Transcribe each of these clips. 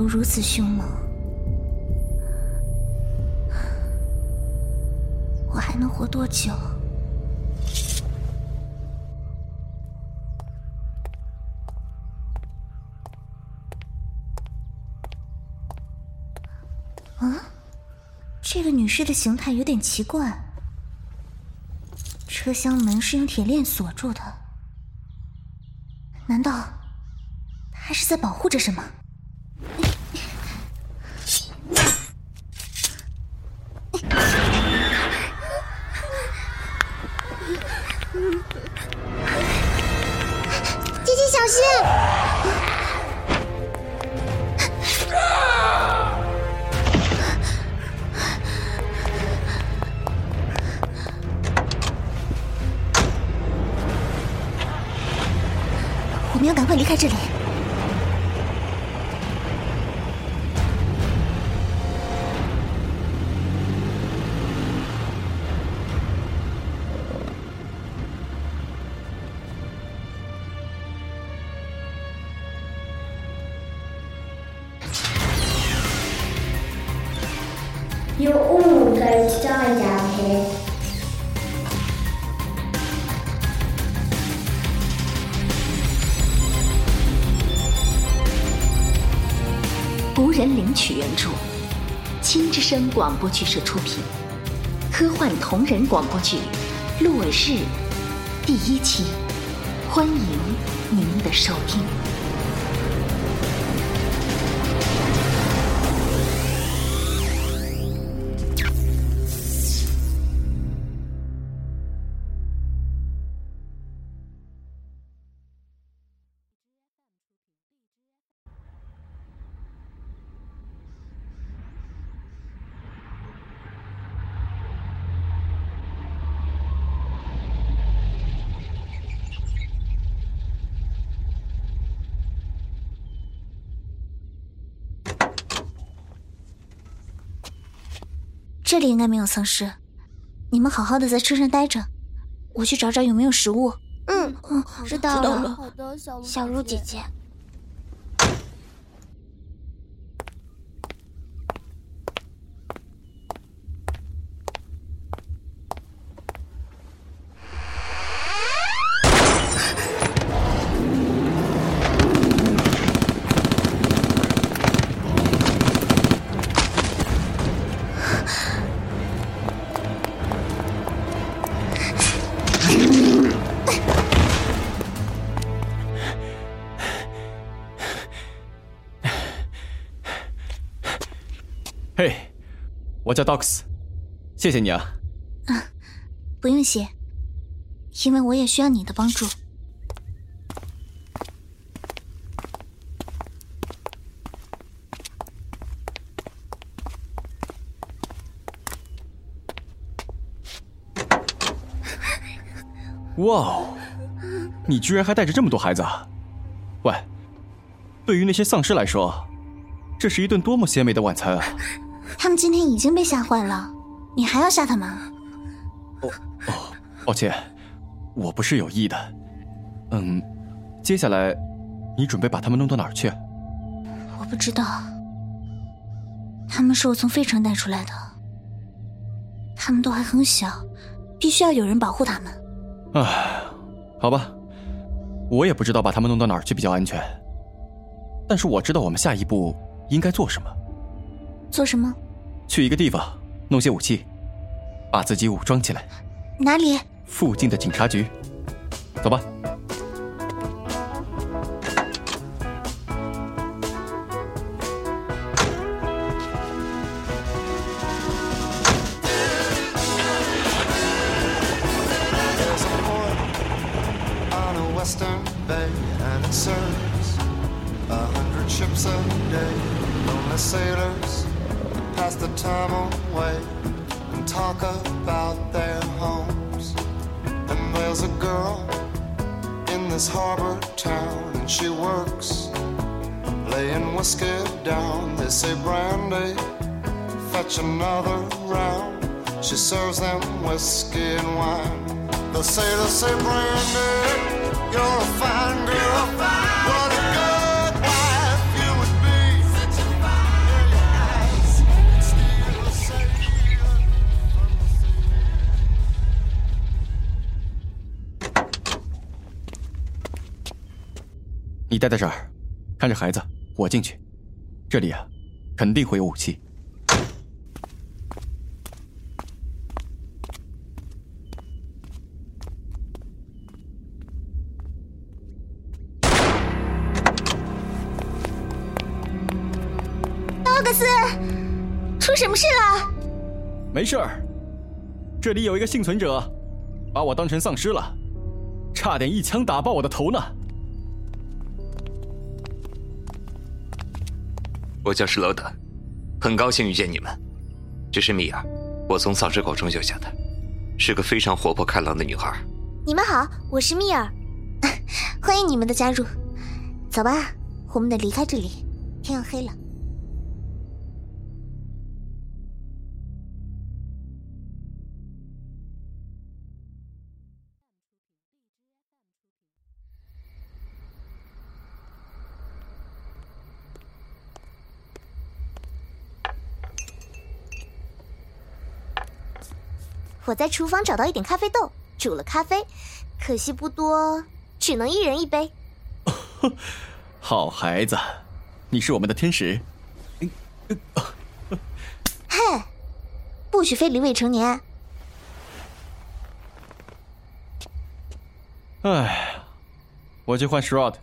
病毒如此凶猛，我还能活多久？啊，这个女士的形态有点奇怪。车厢门是用铁链锁住的，难道她是在保护着什么？雾在上下坡。无人领取原著，青之声广播剧社出品，科幻同人广播剧《落日》第一期，欢迎您的收听。里应该没有丧尸，你们好好的在车上待着，我去找找有没有食物。嗯嗯，知道知道了了。好的，小小鹿姐姐，我叫 Dox，谢谢你啊。不用谢，因为我也需要你的帮助。哇哦，你居然还带着这么多孩子啊！喂，对于那些丧尸来说，这是一顿多么鲜美的晚餐啊！他们今天已经被吓坏了，你还要吓他们？哦哦抱歉，我不是有意的。嗯，接下来你准备把他们弄到哪儿去？我不知道，他们是我从费城带出来的，他们都还很小，必须要有人保护他们。唉，好吧，我也不知道把他们弄到哪儿去比较安全。但是我知道我们下一步应该做什么，做什么？去一个地方弄些武器，把自己武装起来。哪里？附近的警察局，走吧。on a western bay and it serves a hundred ships a day. Lonely sailors pass the time away and talk about their homes. And there's a girl in this harbor town and she works laying whiskey down. They say brandy, fetch another round. She serves them whiskey and wine. They The sailors say, Brandy, you're a fine girl. 你待在这儿，看着孩子，我进去。这里啊，肯定会有武器。奥格斯，出什么事了？没事儿，这里有一个幸存者，把我当成丧尸了，差点一枪打爆我的头呢。我叫施罗德，很高兴遇见你们。这是蜜儿，我从丧尸口中救下的，是个非常活泼开朗的女孩。你们好，我是蜜儿，欢迎你们的加入。走吧，我们得离开这里，天要黑了。我在厨房找到一点咖啡豆，煮了咖啡，可惜不多，只能一人一杯。好孩子，你是我们的天使。嘿，不许非礼未成年。哎，我去换 Shroud。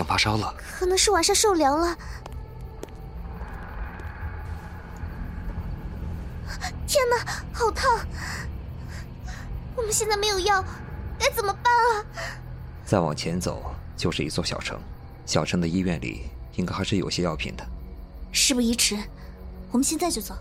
像发烧了。可能是晚上受凉了。天哪，好烫！我们现在没有药，该怎么办啊？再往前走就是一座小城，小城的医院里应该还是有些药品的。事不宜迟，我们现在就走。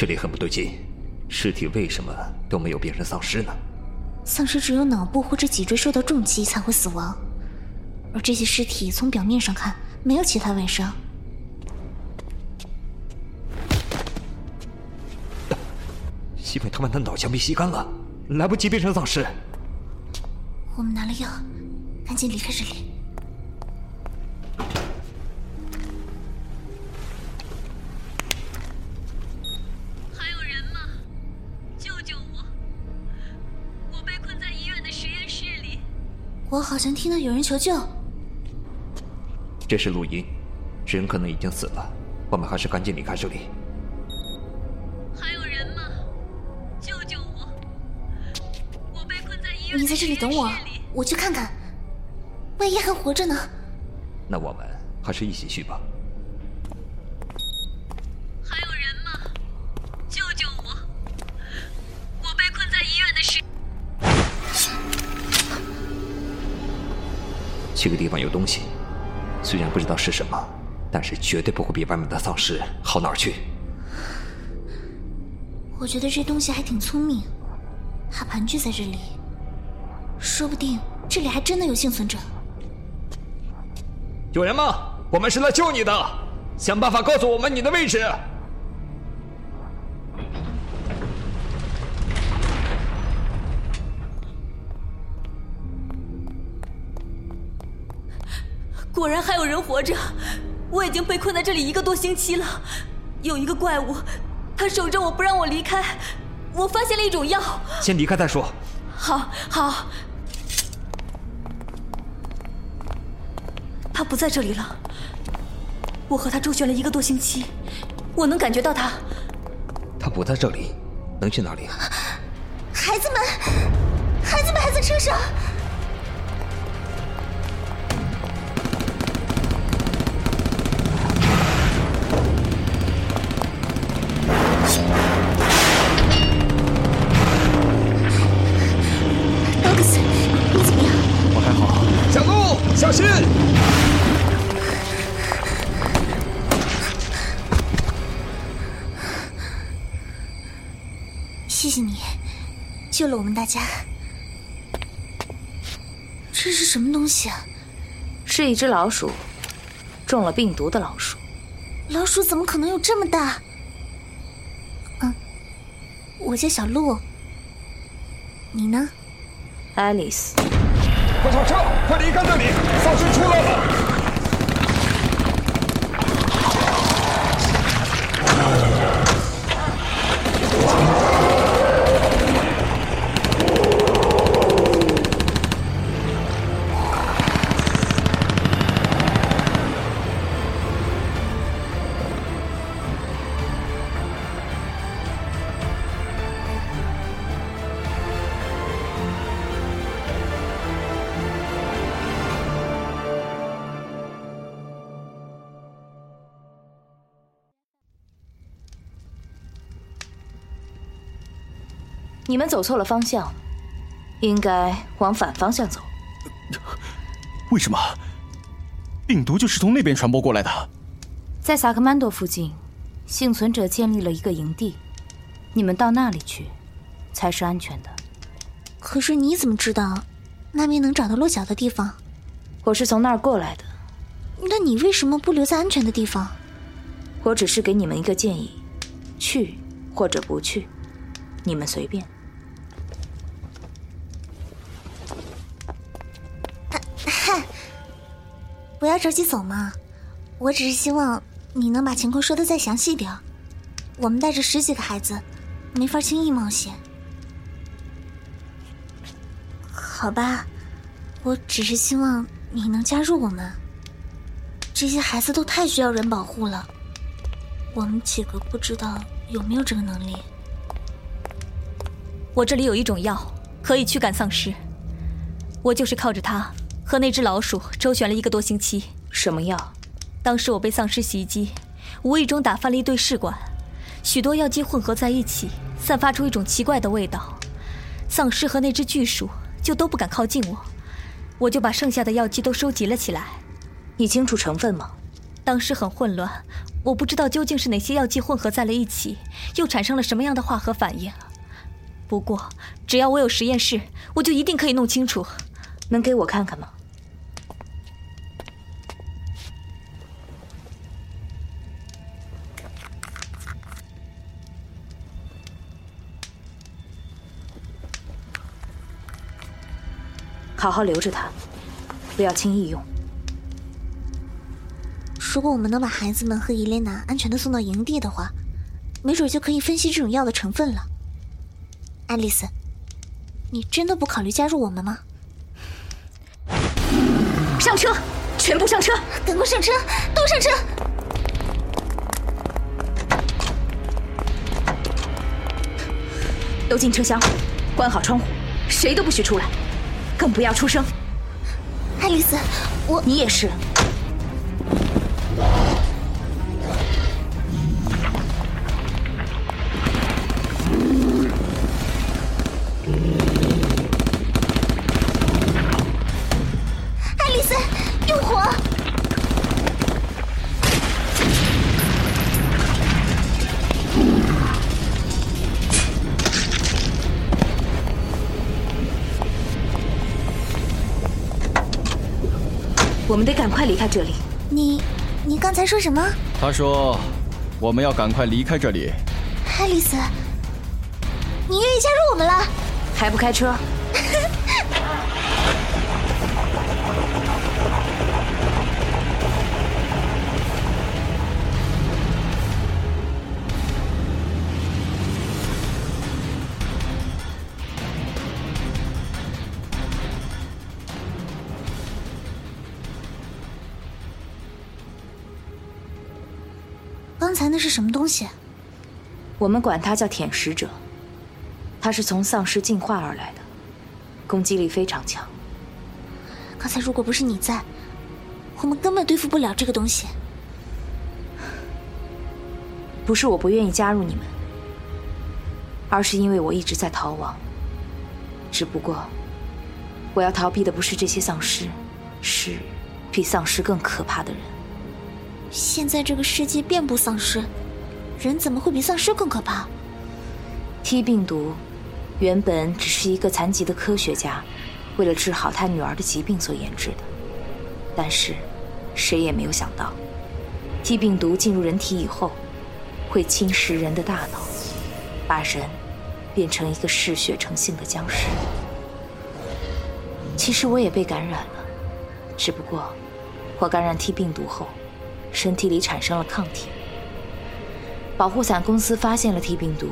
这里很不对劲，尸体为什么都没有变成丧尸呢？丧尸只有脑部或者脊椎受到重击才会死亡，而这些尸体从表面上看没有其他外伤。因为他们的脑浆被吸干了，来不及变成丧尸。我们拿了药，赶紧离开这里。好像听到有人求救。这是录音，人可能已经死了，我们还是赶紧离开这里。还有人吗？救救我！我被困在医院你在这里等我我去看看，万一还活着呢？那我们还是一起去吧。这个地方有东西，虽然不知道是什么，但是绝对不会比外面的丧尸好哪儿去。我觉得这东西还挺聪明，它盘踞在这里，说不定这里还真的有幸存者。有人吗？我们是来救你的，想办法告诉我们你的位置。果然还有人活着，我已经被困在这里一个多星期了。有一个怪物，他守着我不让我离开。我发现了一种药，先离开再说。好好。他不在这里了。我和他周旋了一个多星期，我能感觉到他。他不在这里，能去哪里？孩子们，孩子们还在车上。救了我们大家。这是什么东西啊？是一只老鼠，中了病毒的老鼠。老鼠怎么可能有这么大？嗯，我叫小鹿。你呢？爱丽丝。快上车！快离开这里！丧尸出来了！你们走错了方向，应该往反方向走。为什么？病毒就是从那边传播过来的。在萨克曼多附近，幸存者建立了一个营地，你们到那里去，才是安全的。可是你怎么知道那边能找到落脚的地方？我是从那儿过来的。那你为什么不留在安全的地方？我只是给你们一个建议：去或者不去，你们随便。不要着急走嘛，我只是希望你能把情况说的再详细点我们带着十几个孩子，没法轻易冒险。好吧，我只是希望你能加入我们。这些孩子都太需要人保护了，我们几个不知道有没有这个能力。我这里有一种药，可以驱赶丧尸。我就是靠着它。和那只老鼠周旋了一个多星期。什么药？当时我被丧尸袭击，无意中打翻了一堆试管，许多药剂混合在一起，散发出一种奇怪的味道。丧尸和那只巨鼠就都不敢靠近我，我就把剩下的药剂都收集了起来。你清楚成分吗？当时很混乱，我不知道究竟是哪些药剂混合在了一起，又产生了什么样的化合反应。不过只要我有实验室，我就一定可以弄清楚。能给我看看吗？好好留着它，不要轻易用。如果我们能把孩子们和伊莲娜安全的送到营地的话，没准就可以分析这种药的成分了。爱丽丝，你真的不考虑加入我们吗？上车，全部上车！赶快上车，都上车！都进车厢，关好窗户，谁都不许出来。更不要出声，爱丽丝，我你也是。快离开这里。你，你刚才说什么？他说，我们要赶快离开这里。爱丽丝，你愿意加入我们了？还不开车？是什么东西？我们管它叫舔食者，它是从丧尸进化而来的，攻击力非常强。刚才如果不是你在，我们根本对付不了这个东西。不是我不愿意加入你们，而是因为我一直在逃亡。只不过，我要逃避的不是这些丧尸，是比丧尸更可怕的人。现在这个世界遍布丧尸，人怎么会比丧尸更可怕？T 病毒原本只是一个残疾的科学家为了治好他女儿的疾病所研制的，但是谁也没有想到，T 病毒进入人体以后会侵蚀人的大脑，把人变成一个嗜血成性的僵尸。其实我也被感染了，只不过我感染 T 病毒后，身体里产生了抗体。保护伞公司发现了 T 病毒，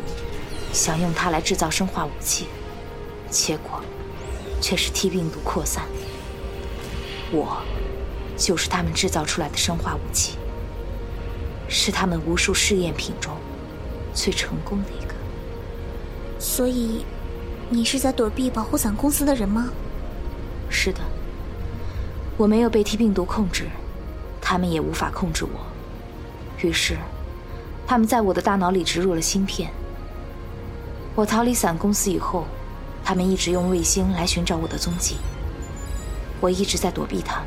想用它来制造生化武器，结果却是 T 病毒扩散。我就是他们制造出来的生化武器，是他们无数试验品中最成功的一个。所以，你是在躲避保护伞公司的人吗？是的，我没有被 T 病毒控制，他们也无法控制我。于是，他们在我的大脑里植入了芯片。我逃离伞公司以后，他们一直用卫星来寻找我的踪迹。我一直在躲避他们。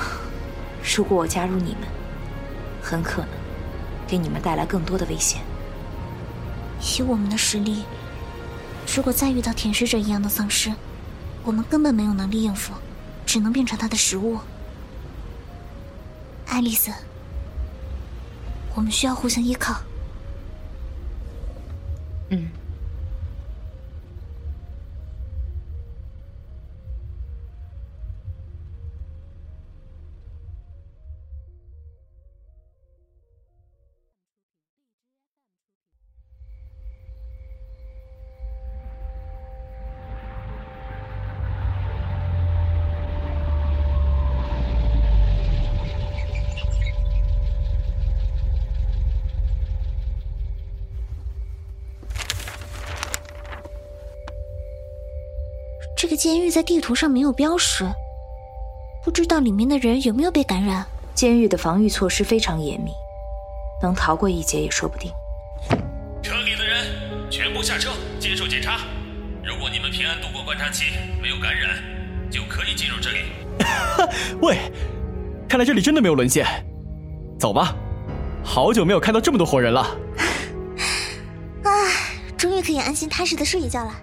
如果我加入你们，很可能给你们带来更多的危险。以我们的实力，如果再遇到舔食者一样的丧尸，我们根本没有能力应付，只能变成他的食物。爱丽丝，我们需要互相依靠。嗯。监狱在地图上没有标识，不知道里面的人有没有被感染。监狱的防御措施非常严密，能逃过一劫也说不定。车里的人全部下车接受检查，如果你们平安度过观察期，没有感染，就可以进入这里。喂，看来这里真的没有沦陷。走吧，好久没有看到这么多活人了。啊，终于可以安心踏实的睡一觉了。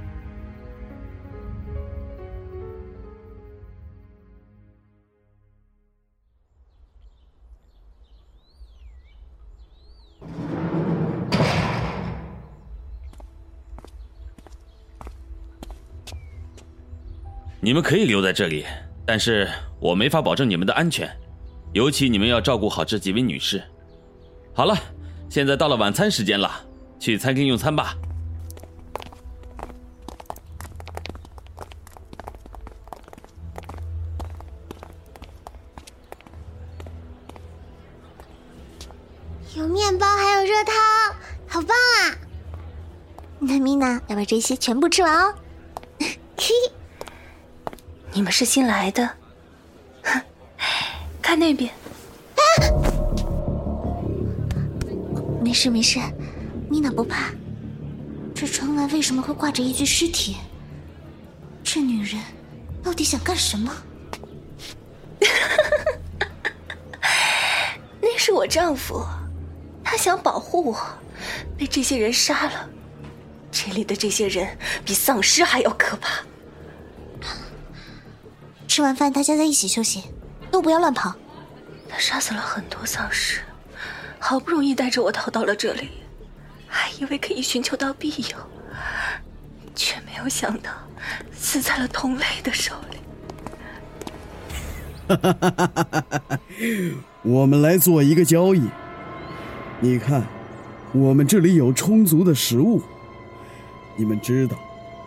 你们可以留在这里，但是我没法保证你们的安全，尤其你们要照顾好这几位女士。好了，现在到了晚餐时间了，去餐厅用餐吧。有面包，还有热汤，好棒啊！那米娜要把这些全部吃完哦。嘿。你们是新来的，哼！看那边，啊！没事没事，米娜不怕。这窗外为什么会挂着一具尸体？这女人到底想干什么？那是我丈夫，他想保护我，被这些人杀了。这里的这些人比丧尸还要可怕。吃完饭，大家在一起休息，都不要乱跑。他杀死了很多丧尸，好不容易带着我逃到了这里，还以为可以寻求到庇佑，却没有想到死在了同类的手里。哈哈哈哈哈哈！我们来做一个交易。你看，我们这里有充足的食物。你们知道，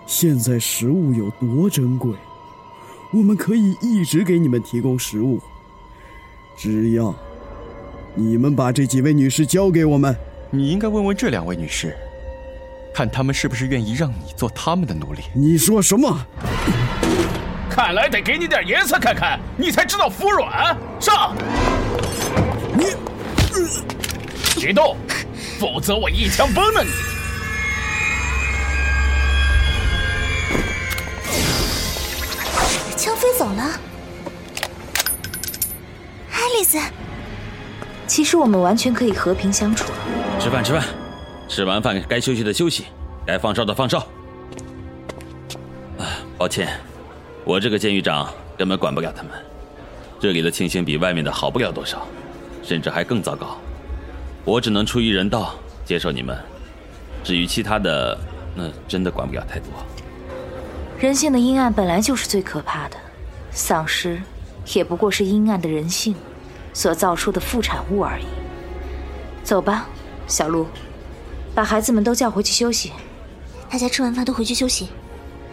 现在食物有多珍贵？我们可以一直给你们提供食物，只要你们把这几位女士交给我们。你应该问问这两位女士，看她们是不是愿意让你做她们的奴隶。你说什么？看来得给你点颜色看看，你才知道服软。上！你别动，否则我一枪崩了你。枪飞走了，爱丽丝。其实我们完全可以和平相处。吃饭，吃饭。吃完饭该休息的休息，该放哨的放哨。啊，抱歉，我这个监狱长根本管不了他们。这里的情形比外面的好不了多少，甚至还更糟糕。我只能出于人道接受你们，至于其他的，那真的管不了太多。人性的阴暗本来就是最可怕的，丧尸也不过是阴暗的人性所造出的副产物而已。走吧，小鹿，把孩子们都叫回去休息。大家吃完饭都回去休息，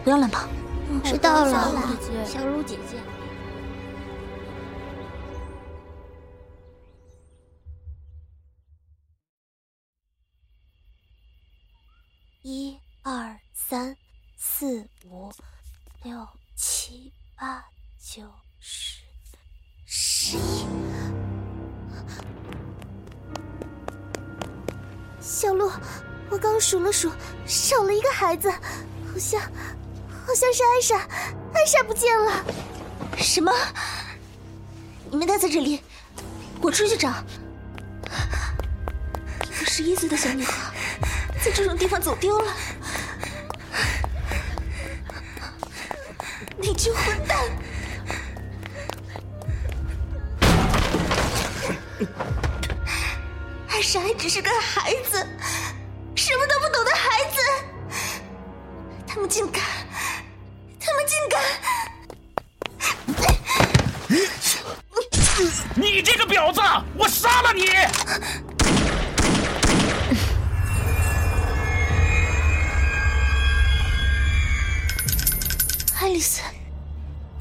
不要乱跑。知道了，小鹿姐姐。一二三四五六七八九十十一。小鹿，我刚数了数，少了一个孩子，好像好像是艾莎，艾莎不见了。什么？你们待在这里，我出去找。一个十一岁的小女孩。在这种地方走丢了，你这混蛋！艾莎还只是个孩子，什么都不懂的孩子，他们竟敢，他们竟敢！你这个婊子，我杀了你！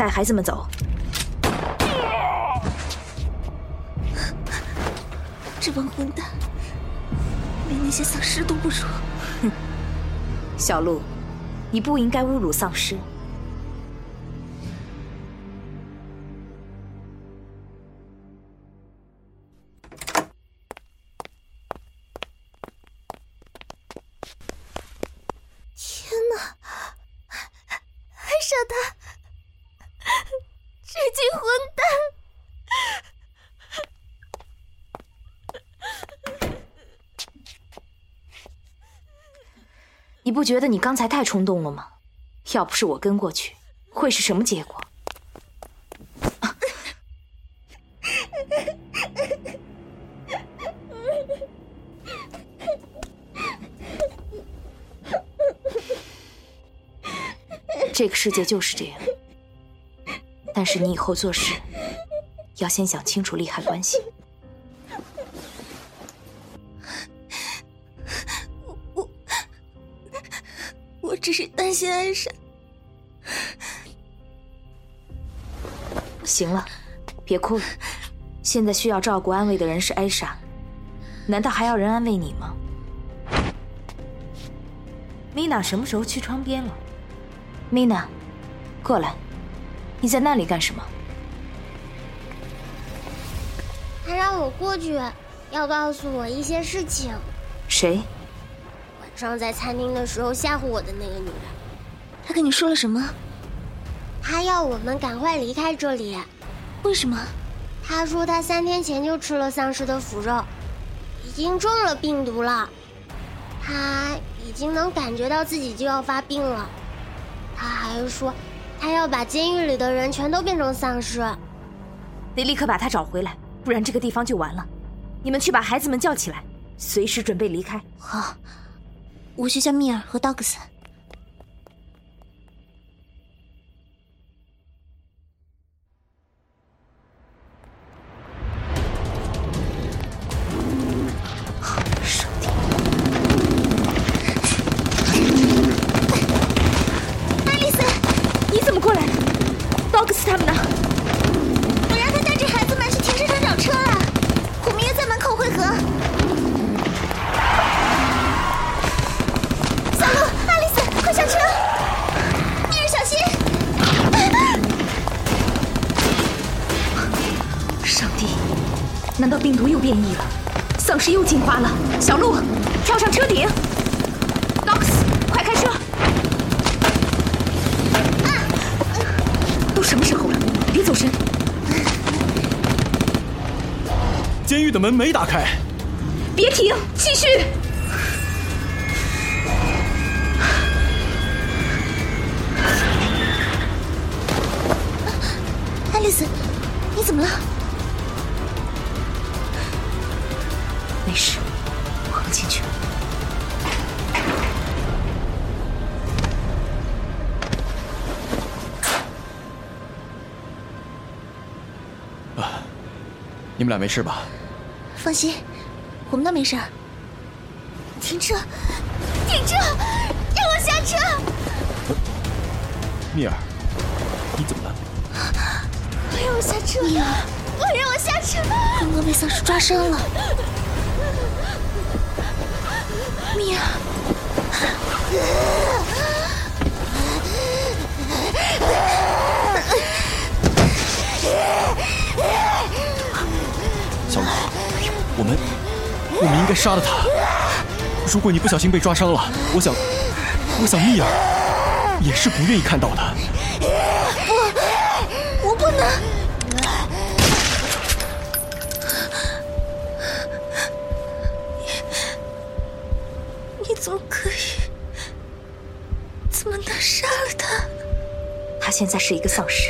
带孩子们走。这帮混蛋，连那些丧尸都不如。哼，小鹿，你不应该侮辱丧尸。你不觉得你刚才太冲动了吗？要不是我跟过去，会是什么结果？这个世界就是这样，但是你以后做事要先想清楚利害关系。只是担心艾莎。行了，别哭了。现在需要照顾安慰的人是艾莎，难道还要人安慰你吗？米娜什么时候去窗边了？米娜，过来，你在那里干什么？他让我过去，要告诉我一些事情。谁？晚上在餐厅的时候吓唬我的那个女人，她跟你说了什么？他要我们赶快离开这里。为什么？他说他三天前就吃了丧尸的腐肉，已经中了病毒了。他已经能感觉到自己就要发病了。他还说，他要把监狱里的人全都变成丧尸。得立刻把他找回来，不然这个地方就完了。你们去把孩子们叫起来，随时准备离开。好。我去叫米尔和道格斯。毒又变异了？丧尸又进化了？小鹿，跳上车顶！Dox，快开车！都什么时候了？别走神！监狱的门没打开。别停，继续！俩没事吧？放心，我们都没事。停车！停车！让我下车！蜜儿，你怎么了？快让我下车！蜜儿，快让我下车！刚刚被丧尸抓伤了。蜜儿，我们我们应该杀了他。如果你不小心被抓伤了，我想，我想蜜儿也是不愿意看到的。不，我不能。你，你怎么可以？怎么能杀了他？他现在是一个丧尸。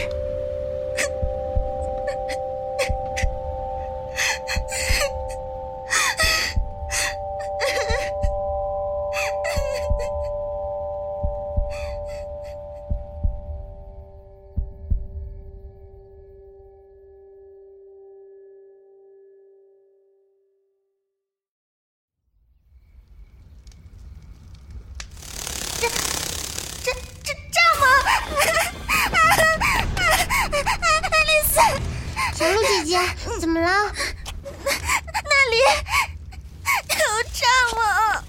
这这这这么？爱丽丝，小鹿姐姐，怎么了？那里有蚱蜢。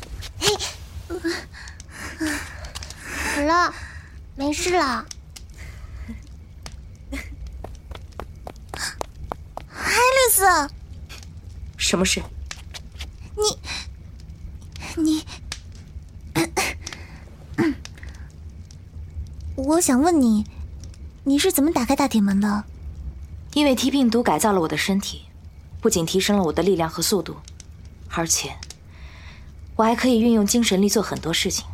好了，没事了。爱丽丝，什么事？你你，我想问你，你是怎么打开大铁门的？因为 T 病毒改造了我的身体，不仅提升了我的力量和速度，而且我还可以运用精神力做很多事情。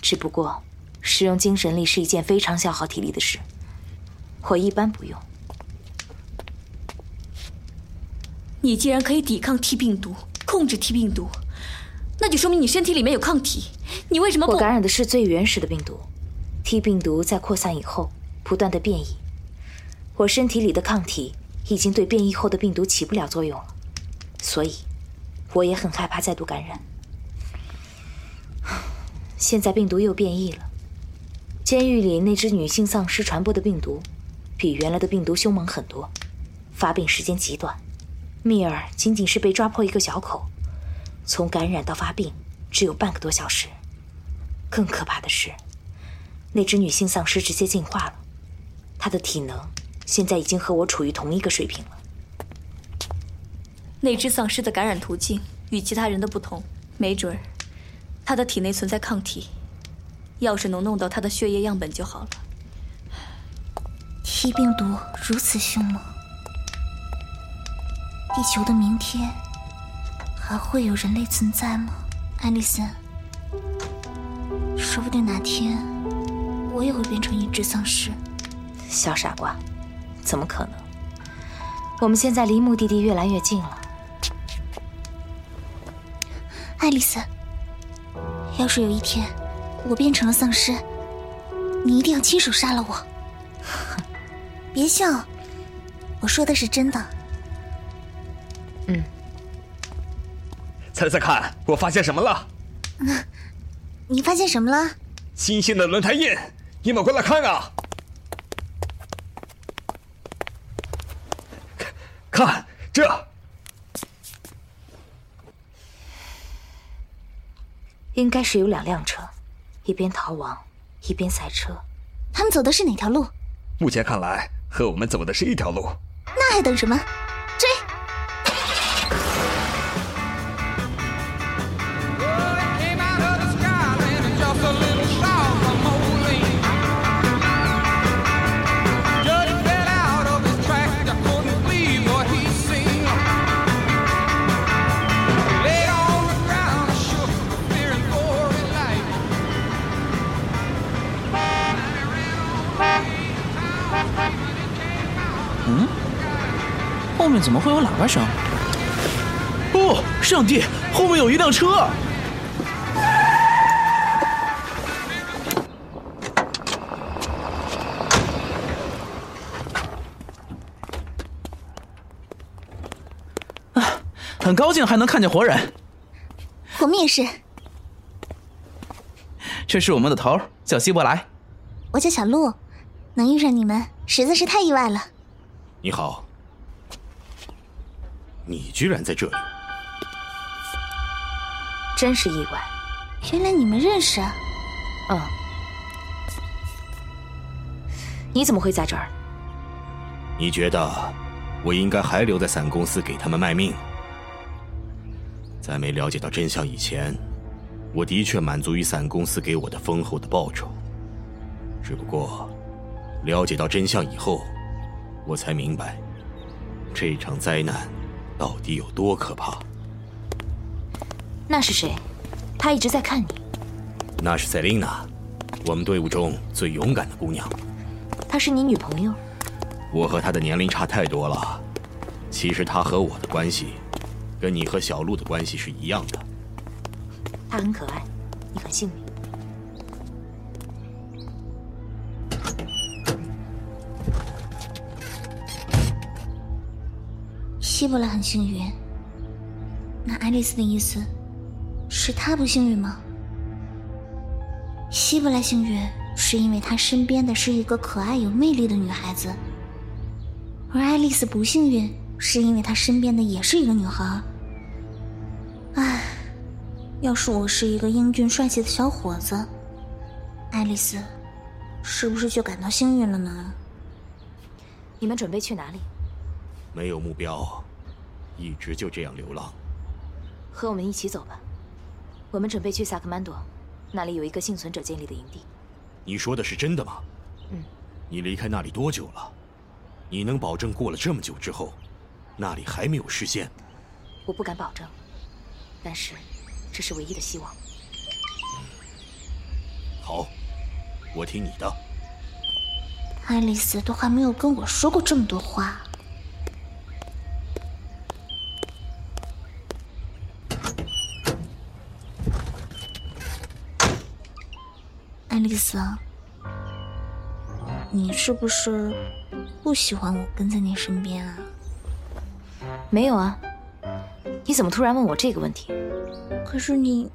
只不过，使用精神力是一件非常消耗体力的事，我一般不用。你既然可以抵抗 T 病毒，控制 T 病毒，那就说明你身体里面有抗体。你为什么不？我感染的是最原始的病毒，T 病毒在扩散以后不断的变异，我身体里的抗体已经对变异后的病毒起不了作用了，所以我也很害怕再度感染。现在病毒又变异了，监狱里那只女性丧尸传播的病毒，比原来的病毒凶猛很多，发病时间极短。蜜儿仅仅是被抓破一个小口，从感染到发病只有半个多小时。更可怕的是，那只女性丧尸直接进化了，她的体能现在已经和我处于同一个水平了。那只丧尸的感染途径与其他人的不同，没准儿，它的体内存在抗体，要是能弄到她的血液样本就好了。T 病毒如此凶猛，地球的明天还会有人类存在吗？爱丽森，说不定哪天我也会变成一只丧尸。小傻瓜，怎么可能？我们现在离目的地越来越近了。爱丽丝，要是有一天我变成了丧尸，你一定要亲手杀了我。别笑，我说的是真的。嗯，猜猜看，我发现什么了？嗯，你发现什么了？新鲜的轮胎印，你们过来看啊！看这，应该是有两辆车，一边逃亡，一边赛车。他们走的是哪条路？目前看来，和我们走的是一条路。那还等什么？怎么会有喇叭声？哦，上帝，后面有一辆车！啊，很高兴还能看见活人。我们也是。这是我们的头，叫希伯来。我叫小鹿，能遇上你们实在是太意外了。你好，你居然在这里，真是意外。原来你们认识啊？嗯。你怎么会在这儿？你觉得我应该还留在伞公司给他们卖命？在没了解到真相以前，我的确满足于伞公司给我的丰厚的报酬。只不过，了解到真相以后，我才明白，这场灾难到底有多可怕。那是谁？他一直在看你。那是塞琳娜，我们队伍中最勇敢的姑娘。她是你女朋友？我和她的年龄差太多了。其实她和我的关系。跟你和小鹿的关系是一样的。她很可爱，你很幸运。希伯来很幸运，那爱丽丝的意思是她不幸运吗？希伯来幸运是因为他身边的是一个可爱有魅力的女孩子，而爱丽丝不幸运是因为她身边的也是一个女孩。唉，要是我是一个英俊帅气的小伙子，爱丽丝是不是就感到幸运了呢？你们准备去哪里？没有目标，一直就这样流浪。和我们一起走吧。我们准备去萨克曼多，那里有一个幸存者建立的营地。你说的是真的吗？嗯。你离开那里多久了？你能保证过了这么久之后，那里还没有视线？我不敢保证。但是，这是唯一的希望。好，我听你的。爱丽丝都还没有跟我说过这么多话。爱丽丝，你是不是不喜欢我跟在你身边啊？没有啊。你怎么突然问我这个问题？可是你，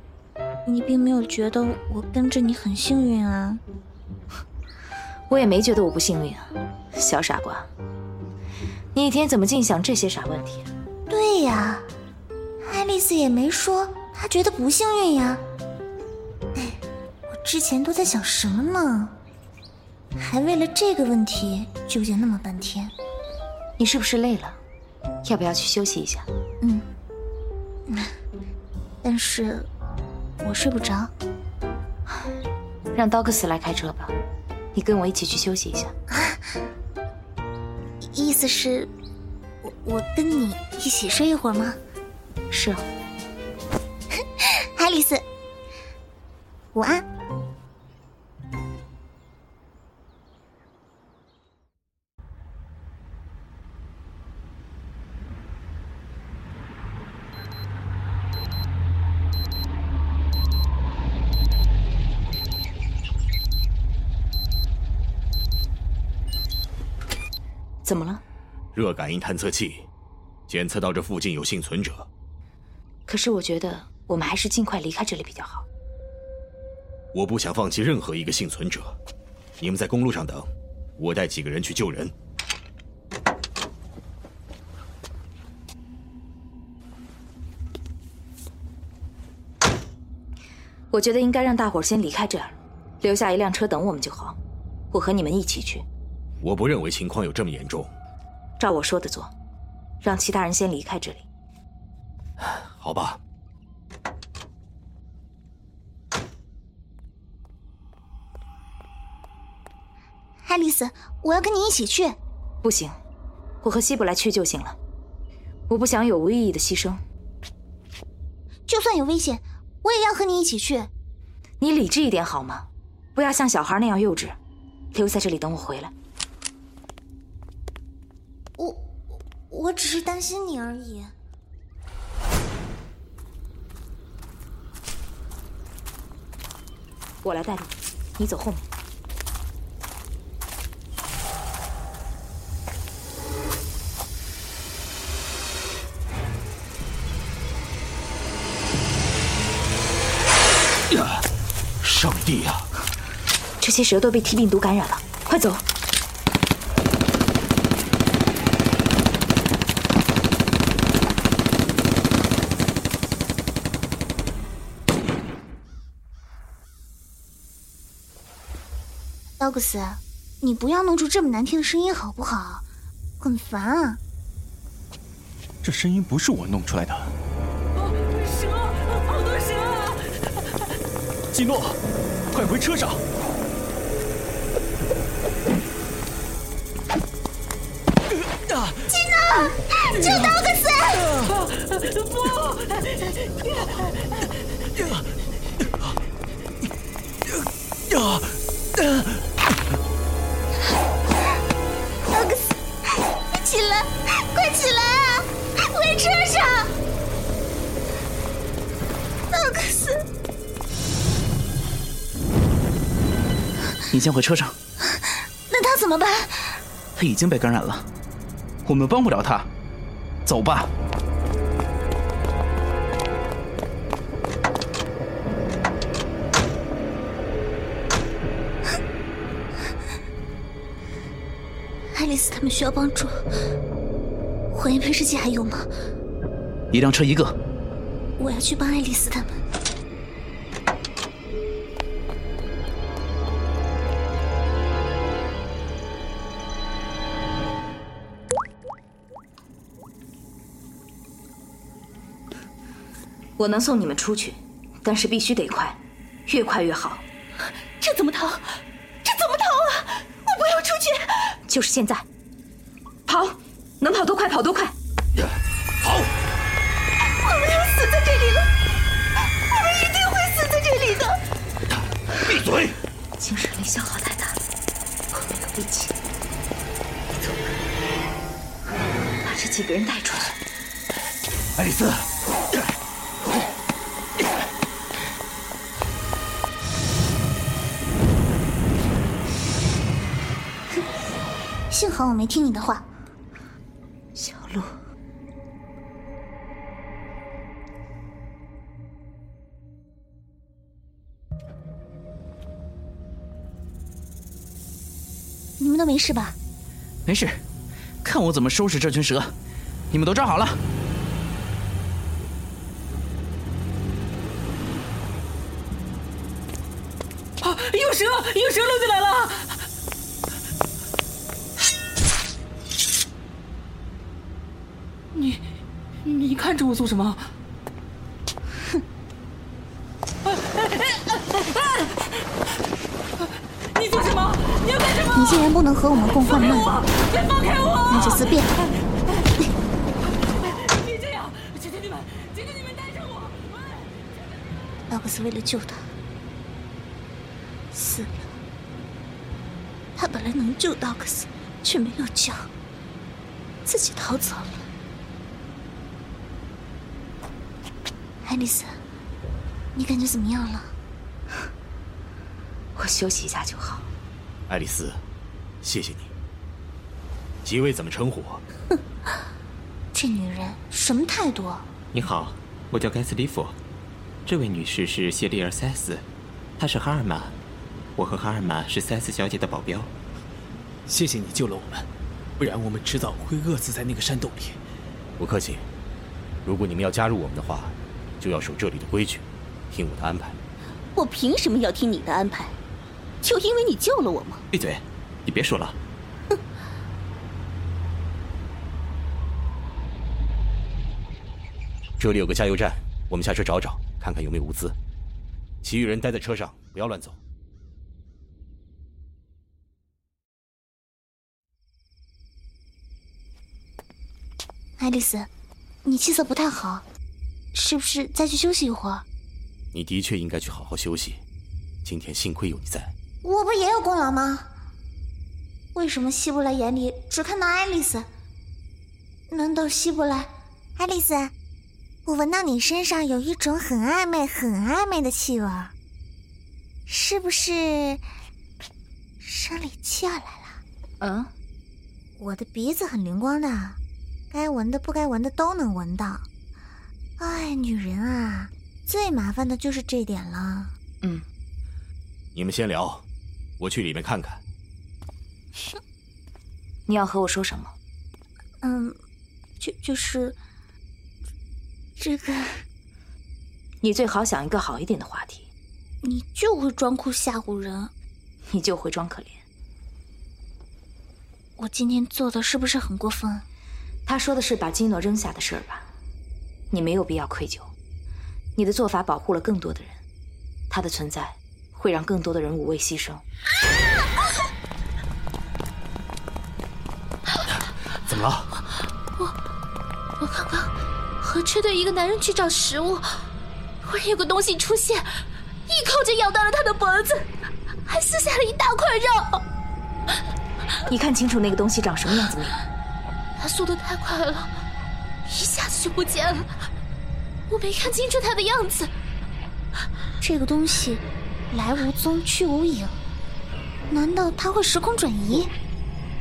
你并没有觉得我跟着你很幸运啊。我也没觉得我不幸运啊，小傻瓜。你一天怎么净想这些傻问题？对呀，爱丽丝也没说她觉得不幸运呀。之前都在想什么呢？还为了这个问题纠结那么半天。你是不是累了？要不要去休息一下？嗯。但是，我睡不着。让刀克斯来开车吧，你跟我一起去休息一下。意思是，我我跟你一起睡一会儿吗？是。啊爱丽丝，午安。怎么了？热感应探测器检测到这附近有幸存者。可是我觉得我们还是尽快离开这里比较好。我不想放弃任何一个幸存者。你们在公路上等，我带几个人去救人。我觉得应该让大伙先离开这儿，留下一辆车等我们就好。我和你们一起去。我不认为情况有这么严重。照我说的做，让其他人先离开这里。好吧。爱丽丝，我要跟你一起去。不行，我和希伯来去就行了。我不想有无意义的牺牲。就算有危险，我也要和你一起去。你理智一点好吗？不要像小孩那样幼稚。留在这里等我回来。我我只是担心你而已。我来带路，你走后面。呀，上帝呀！这些蛇都被 T 病毒感染了，快走！道格斯，你不要弄出这么难听的声音好不好？很烦啊！这声音不是我弄出来的。蛇，好多蛇啊！基诺，快回车上！基诺，救道克斯！不！你先回车上。那他怎么办？他已经被感染了，我们帮不了他。走吧。爱丽丝他们需要帮助，火焰喷射器还有吗？一辆车一个。我要去帮爱丽丝他们。我能送你们出去，但是必须得快，越快越好。这怎么逃？这怎么逃啊！我不要出去！就是现在，跑，能跑多快跑多快。的话，小鹿。你们都没事吧？没事，看我怎么收拾这群蛇！你们都站好了。啊！有蛇！有蛇落进来了！你，你看着我做什么？哼！你做什么？你要干什么？你既然不能和我们共患难，别放开我！那就自便。别这样！求求你们，求求你们带上我！道格斯为了救他，死了。他本来能救道克斯，却没有救，自己逃走了。爱丽丝，你感觉怎么样了？我休息一下就好。爱丽丝，谢谢你。几位怎么称呼我？哼，这女人什么态度？你好，我叫盖斯利夫。这位女士是谢丽尔·塞斯，她是哈尔玛。我和哈尔玛是塞斯小姐的保镖。谢谢你救了我们，不然我们迟早会饿死在那个山洞里。不客气。如果你们要加入我们的话，就要守这里的规矩，听我的安排。我凭什么要听你的安排？就因为你救了我吗？闭嘴！你别说了。哼！这里有个加油站，我们下车找找，看看有没有物资。其余人待在车上，不要乱走。爱丽丝，你气色不太好，是不是再去休息一会儿？你的确应该去好好休息。今天幸亏有你在。我不也有功劳吗？为什么希布莱眼里只看到爱丽丝？难道吸不来？爱丽丝，我闻到你身上有一种很暧昧、很暧昧的气味，是不是生理期要来了？嗯，我的鼻子很灵光的，该闻的、不该闻的都能闻到。哎，女人啊，最麻烦的就是这点了。嗯，你们先聊，我去里面看看。你要和我说什么？嗯，就就是这个。你最好想一个好一点的话题。你就会装酷吓唬人，你就会装可怜。我今天做的是不是很过分？他说的是把基诺扔下的事儿吧？你没有必要愧疚，你的做法保护了更多的人，他的存在会让更多的人无畏牺牲。怎么了？我我刚刚和车队一个男人去找食物，忽然有个东西出现，一口就咬到了他的脖子，还撕下了一大块肉。你看清楚那个东西长什么样子没有？它速度太快了，一下子就不见了，我没看清楚他的样子。这个东西来无踪去无影，难道它会时空转移？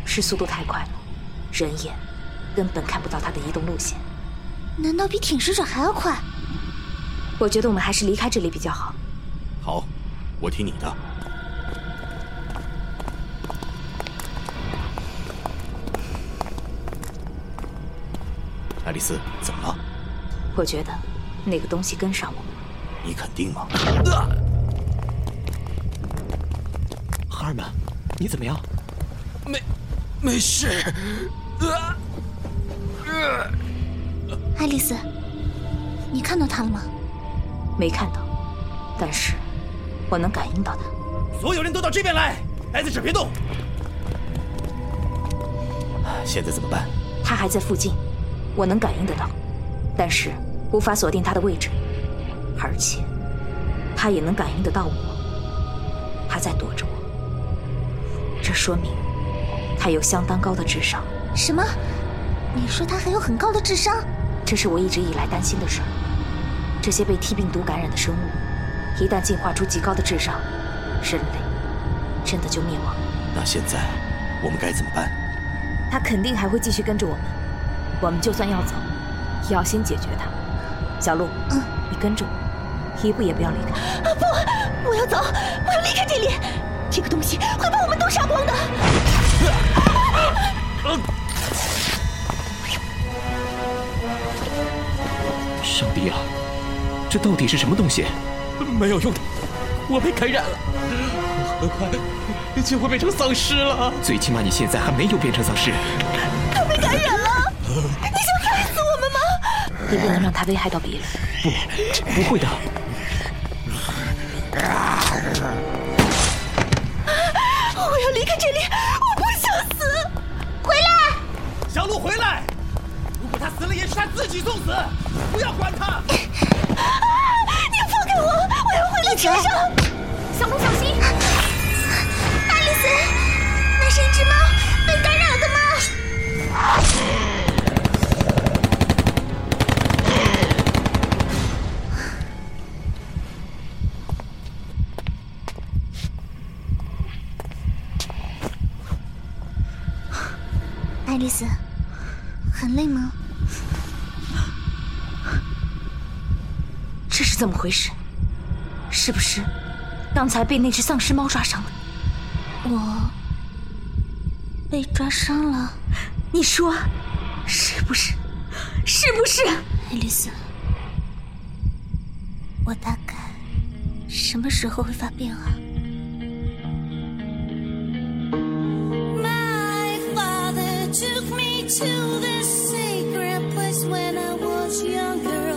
是速度太快了。人眼根本看不到它的移动路线，难道比舔食者还要快？我觉得我们还是离开这里比较好。好，我听你的。丽丝，怎么了？我觉得那个东西跟上我们。你肯定吗？哈尔曼，你怎么样？没，没事。爱丽丝，你看到他了吗？没看到，但是我能感应到他。所有人都到这边来，待在这别动。现在怎么办？他还在附近，我能感应得到，但是无法锁定他的位置，而且他也能感应得到我，他在躲着我。这说明他有相当高的智商。什么？你说他还有很高的智商？这是我一直以来担心的事儿。这些被 T 病毒感染的生物，一旦进化出极高的智商，人类真的就灭亡。那现在我们该怎么办？他肯定还会继续跟着我们。我们就算要走，也要先解决他。小鹿，嗯，你跟着我，一步也不要离开。啊不！我要走，我要离开这里。这个东西会把我们都杀光的。上帝啊，这到底是什么东西？没有用的，我被感染了，很快就会变成丧尸了。最起码你现在还没有变成丧尸。他被感染了，你想害死我们吗？你不能让他危害到别人。不，不会的。我要离开这里，我不想死。回来，小鹿，回来！如果他死了，也是他自己送死，不要管他。你放开我，我要回到车上。小鹿，小心！爱丽丝，那是一只猫，被感染了的猫。爱丽丝，很累吗？这是怎么回事？是不是刚才被那只丧尸猫抓伤了？我被抓伤了？你说是不是？是不是？爱丽丝，我大概什么时候会发病啊？to this sacred place when I was younger.